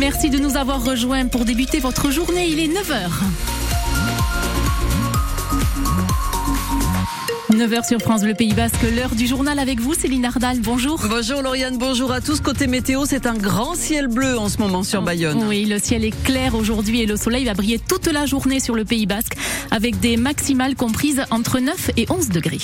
Merci de nous avoir rejoints pour débuter votre journée. Il est 9h. 9h sur France Bleu Pays Basque, l'heure du journal avec vous, Céline Ardal. Bonjour. Bonjour Lauriane, bonjour à tous. Côté météo, c'est un grand ciel bleu en ce moment sur Bayonne. Oui, le ciel est clair aujourd'hui et le soleil va briller toute la journée sur le Pays Basque avec des maximales comprises entre 9 et 11 degrés.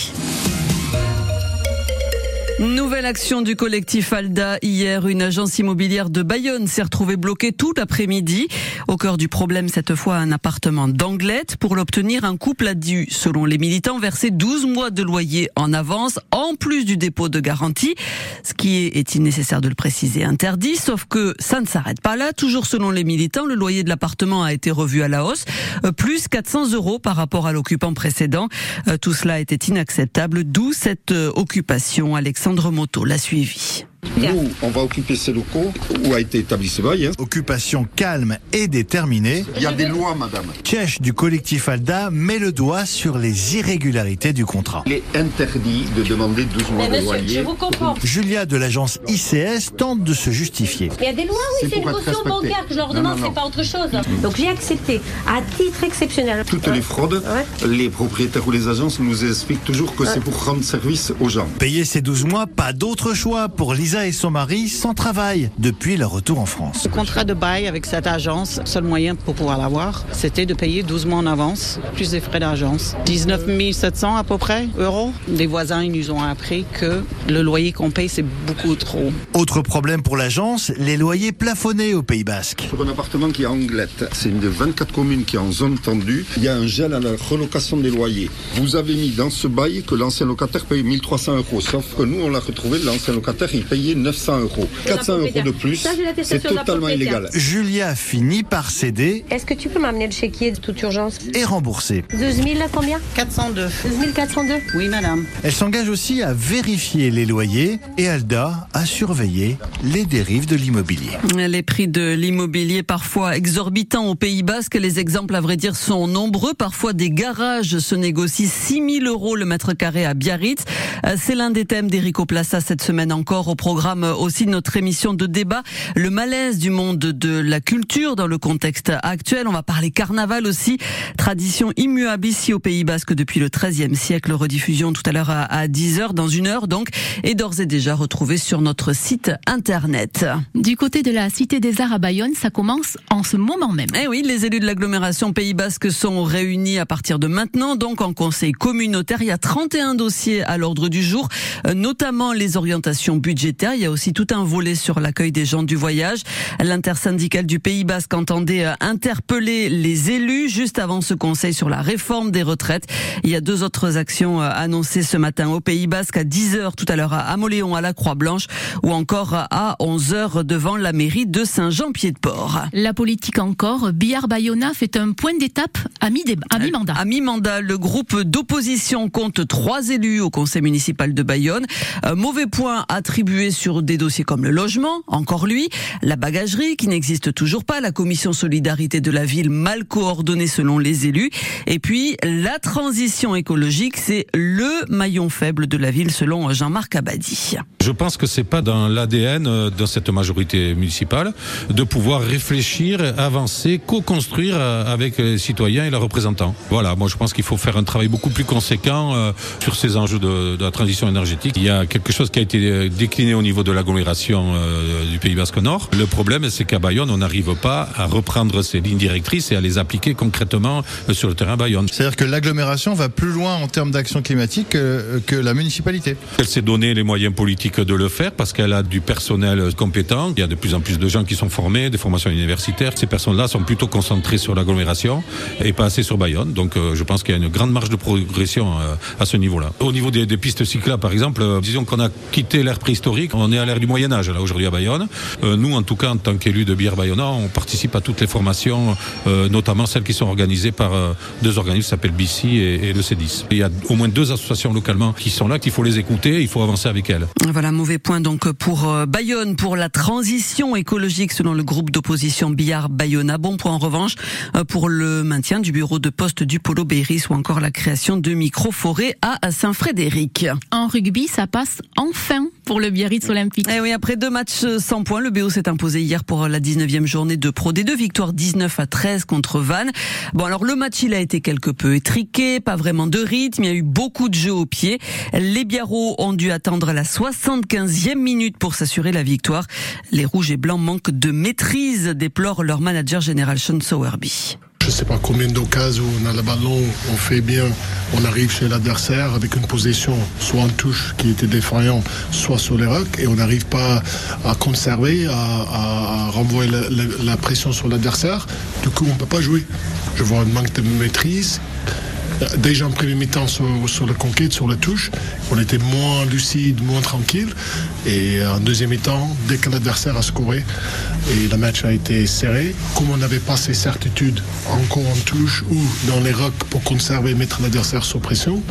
Nouvelle action du collectif Alda. Hier, une agence immobilière de Bayonne s'est retrouvée bloquée tout l'après-midi. Au cœur du problème, cette fois, un appartement d'Anglette. Pour l'obtenir, un couple a dû, selon les militants, verser 12 mois de loyer en avance, en plus du dépôt de garantie. Ce qui est, est-il nécessaire de le préciser, interdit. Sauf que ça ne s'arrête pas là. Toujours selon les militants, le loyer de l'appartement a été revu à la hausse, euh, plus 400 euros par rapport à l'occupant précédent. Euh, tout cela était inacceptable, d'où cette euh, occupation. Alexandre Alexandre Moto l'a suivi. Nous, on va occuper ces locaux où a été établi ce bail. Hein. Occupation calme et déterminée. Il y a des lois, madame. Tchèche du collectif ALDA met le doigt sur les irrégularités du contrat. Il est interdit de demander 12 mois de loyer. Je vous comprends. Julia de l'agence ICS tente de se justifier. Il y a des lois, oui, c'est une caution bancaire que je leur demande, c'est pas autre chose. Donc j'ai accepté, à titre exceptionnel. Toutes les fraudes, Ouais. les propriétaires ou les agences nous expliquent toujours que c'est pour rendre service aux gens. Payer ces 12 mois, pas d'autre choix pour Lisa et son mari sans travail depuis leur retour en France. Le contrat de bail avec cette agence, seul moyen pour pouvoir l'avoir, c'était de payer 12 mois en avance, plus des frais d'agence. 19 700 à peu près euros. Les voisins ils nous ont appris que le loyer qu'on paye, c'est beaucoup trop. Autre problème pour l'agence, les loyers plafonnés au Pays Basque. Pour un appartement qui est à Anglette, c'est une des 24 communes qui est en zone tendue, il y a un gel à la relocation des loyers. Vous avez mis dans ce bail que l'ancien locataire paye 1300 euros, sauf que nous on l'a retrouvé, l'ancien locataire il payait 900 euros. 400 euros de plus, c'est totalement illégal. Julia finit par céder Est-ce que tu peux m'amener le chéquier de toute urgence et rembourser. 12 000 combien 402. 12 402 Oui, madame. Elle s'engage aussi à vérifier les loyers et Alda à surveiller les dérives de l'immobilier. Les prix de l'immobilier parfois exorbitants au Pays Basque. Les exemples, à vrai dire, sont nombreux. Parfois, des garages se négocient 6 000 euros le mètre carré à Biarritz. Euh, C'est l'un des thèmes d'Erico Plaza cette semaine encore au programme aussi de notre émission de débat. Le malaise du monde de la culture dans le contexte actuel. On va parler carnaval aussi. Tradition immuable ici au Pays Basque depuis le XIIIe siècle. Rediffusion tout à l'heure à, à 10h, dans une heure donc, et d'ores et déjà retrouvée sur notre site internet. Du côté de la Cité des Arts à Bayonne, ça commence en ce moment même. Eh oui, les élus de l'agglomération Pays Basque sont réunis à partir de maintenant, donc en conseil communautaire. Il y a 31 dossiers à l'ordre du jour, euh, notamment les orientations budgétaires. Il y a aussi tout un volet sur l'accueil des gens du voyage. L'intersyndicale du Pays Basque entendait euh, interpeller les élus juste avant ce conseil sur la réforme des retraites. Il y a deux autres actions euh, annoncées ce matin au Pays Basque à 10h tout à l'heure à Moléon à la Croix-Blanche ou encore à 11h devant la mairie de Saint-Jean-Pied-de-Port. La politique encore, Billard Bayona fait un point d'étape à à mi-mandat. À mi-mandat, le groupe d'opposition compte trois élus au conseil municipal de Bayonne. Euh, mauvais point attribué sur des dossiers comme le logement, encore lui, la bagagerie qui n'existe toujours pas, la commission solidarité de la ville mal coordonnée selon les élus, et puis la transition écologique, c'est le maillon faible de la ville selon Jean-Marc Abadi. Je pense que c'est pas dans l'ADN euh, de cette majorité municipale de pouvoir réfléchir, avancer, co-construire euh, avec les citoyens et leurs représentants. Voilà, moi je pense qu'il faut faire un travail beaucoup plus conséquent euh, sur ces enjeux de, de la transition énergétique. Il y a quelque chose qui a été décliné au niveau de l'agglomération euh, du Pays Basque Nord. Le problème, c'est qu'à Bayonne, on n'arrive pas à reprendre ces lignes directrices et à les appliquer concrètement euh, sur le terrain Bayonne. C'est-à-dire que l'agglomération va plus loin en termes d'action climatique que, que la municipalité. Elle s'est donné les moyens politiques de le faire parce qu'elle a du personnel compétent. Il y a de plus en plus de gens qui sont formés, des formations universitaires. Ces personnes-là sont plutôt concentrées sur l'agglomération et pas assez sur Bayonne. Donc euh, je pense qu'il y a une grande marge de progression euh, à ce niveau-là. Au niveau des, des pistes cyclables, par exemple, euh, disons qu'on a quitté l'ère préhistorique, on est à l'ère du Moyen Âge là aujourd'hui à Bayonne. Euh, nous, en tout cas, en tant qu'élus de Bière Bayonna, on participe à toutes les formations, euh, notamment celles qui sont organisées par euh, deux organismes qui s'appellent BICI et, et le C10. Il y a au moins deux associations localement qui sont là, qu'il faut les écouter, il faut avancer avec elles. Voilà, mauvais point donc pour euh, Bayonne, pour la transition écologique selon le groupe d'opposition Billard Bayonna. Bon point en revanche euh, pour le maintien du bureau de poste du Polo Béris ou encore la création de micro-forêts à Saint-Frédéric. En rugby, ça passe enfin pour le Biarritz Et eh oui, après deux matchs sans points, le BO s'est imposé hier pour la 19e journée de Pro D2, victoire 19 à 13 contre Vannes. Bon, alors le match, il a été quelque peu étriqué, pas vraiment de rythme, il y a eu beaucoup de jeux au pied. Les Biarros ont dû attendre la 75e minute pour s'assurer la victoire. Les Rouges et Blancs manquent de maîtrise, déplore leur manager général Sean Sowerby je ne sais pas combien d'occasions on a le ballon, on fait bien, on arrive chez l'adversaire avec une position soit en touche qui était défaillant, soit sur les rocks, et on n'arrive pas à conserver, à, renvoyer la, pression sur l'adversaire. Du coup, on ne peut pas jouer. Je vois un manque de maîtrise déjà en premier mi-temps sur, la conquête, sur la touche, on était moins lucide, moins tranquille. Et en deuxième mi-temps, dès que l'adversaire a scoré, et le match a été serré, comme on n'avait pas ces certitudes encore en touche ou dans les rocks pour conserver et mettre l'adversaire sous pression,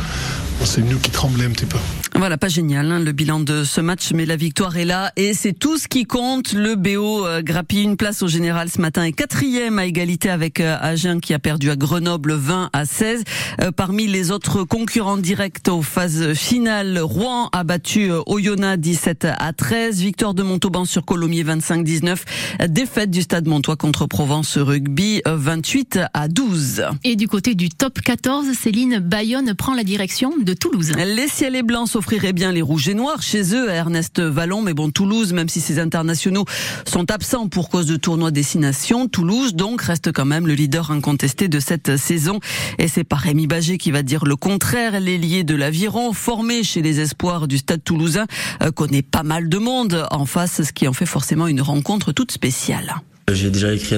c'est nous qui tremblons un petit peu. Voilà, pas génial hein, le bilan de ce match, mais la victoire est là et c'est tout ce qui compte. Le BO euh, grappille une place au général ce matin et quatrième à égalité avec euh, Agen qui a perdu à Grenoble 20 à 16. Euh, parmi les autres concurrents directs aux phases finales, Rouen a battu Oyonnax 17 à 13, victoire de Montauban sur Colomiers 25-19, défaite du Stade Montois contre Provence Rugby 28 à 12. Et du côté du top 14, Céline Bayonne prend la direction de Toulouse. Les ciels et blancs s'offriraient bien les rouges et noirs chez eux à Ernest Vallon, mais bon, Toulouse, même si ses internationaux sont absents pour cause de tournois destination, Toulouse donc reste quand même le leader incontesté de cette saison. Et c'est pas Rémi Bagé qui va dire le contraire. L'ailier de l'Aviron, formé chez les espoirs du Stade Toulousain, euh, connaît pas mal de monde en face, ce qui en fait forcément une rencontre toute spéciale. J'ai déjà écrit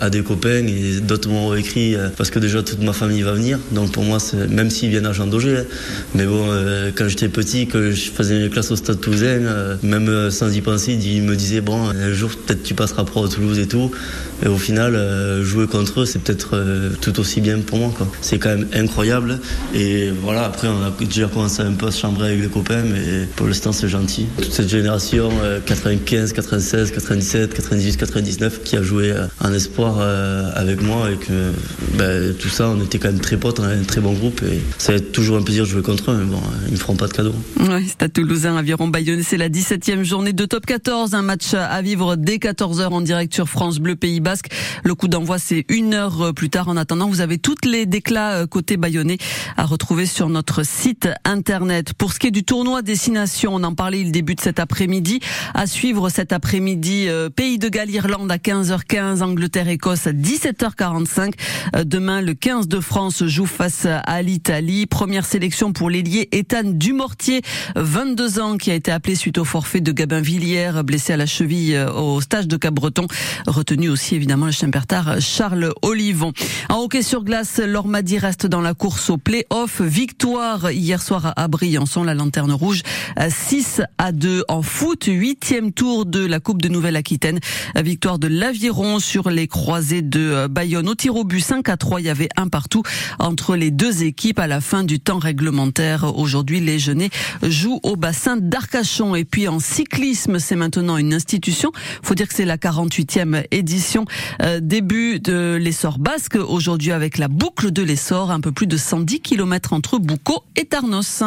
à des copains et d'autres m'ont écrit euh, parce que déjà toute ma famille va venir. Donc pour moi, même s'ils viennent à Jean hein. mais bon, euh, quand j'étais petit, que je faisais mes classes au Stade Toulousain, euh, même sans y penser, ils me disaient bon, un jour peut-être tu passeras pro à Toulouse et tout. Et au final, jouer contre eux, c'est peut-être tout aussi bien pour moi. C'est quand même incroyable. Et voilà, après on a déjà commencé un peu à se chambrer avec les copains, mais pour l'instant c'est gentil. Toute cette génération 95, 96, 97, 98, 99 qui a joué euh, un espoir euh, avec moi et que ben, tout ça, on était quand même très potes, on avait un très bon groupe et ça va être toujours un plaisir de jouer contre eux, mais bon, ils me feront pas de cadeaux. Ouais, à Toulousain, Aviron Bayonne, c'est la 17e journée de top 14, un match à vivre dès 14h en direct sur France Bleu Pays Le coup d'envoi, c'est une heure plus tard. En attendant, vous avez toutes les déclats euh, côté bayonnais à retrouver sur notre site internet. Pour ce qui est du tournoi Destination, on en parlait, il débute cet après-midi. À suivre cet après-midi, Pays de Galles, Irlande à 15 15h15, Angleterre-Écosse à 17h45. Euh, demain, le 15 de France joue face à l'Italie. Première sélection pour l'ailier Ethan Dumortier, 22 ans, qui a été appelé suite au forfait de Gabin Villiers, blessé à la cheville euh, au stage de Cap-Breton. Retenu aussi évidemment le Champertard Charles Olivon. En hockey sur glace, Lormadi reste dans la course au play-off. Victoire hier soir à Briançon, la lanterne rouge, 6 à 2 en foot. Huitième tour de la Coupe de Nouvelle-Aquitaine. Victoire de la l'Aviron sur les croisés de euh, Bayonne. Au tir au but 5 à 3, il y avait un partout entre les deux équipes à la fin du temps réglementaire. Aujourd'hui, les Genets jouent au bassin d'Arcachon. Et puis en cyclisme, c'est maintenant une institution. Faut dire que c'est la 48e édition. Euh, début de l'essor basque. Aujourd'hui avec la boucle de l'essor, un peu plus de 110 km entre Boucau et Tarnos.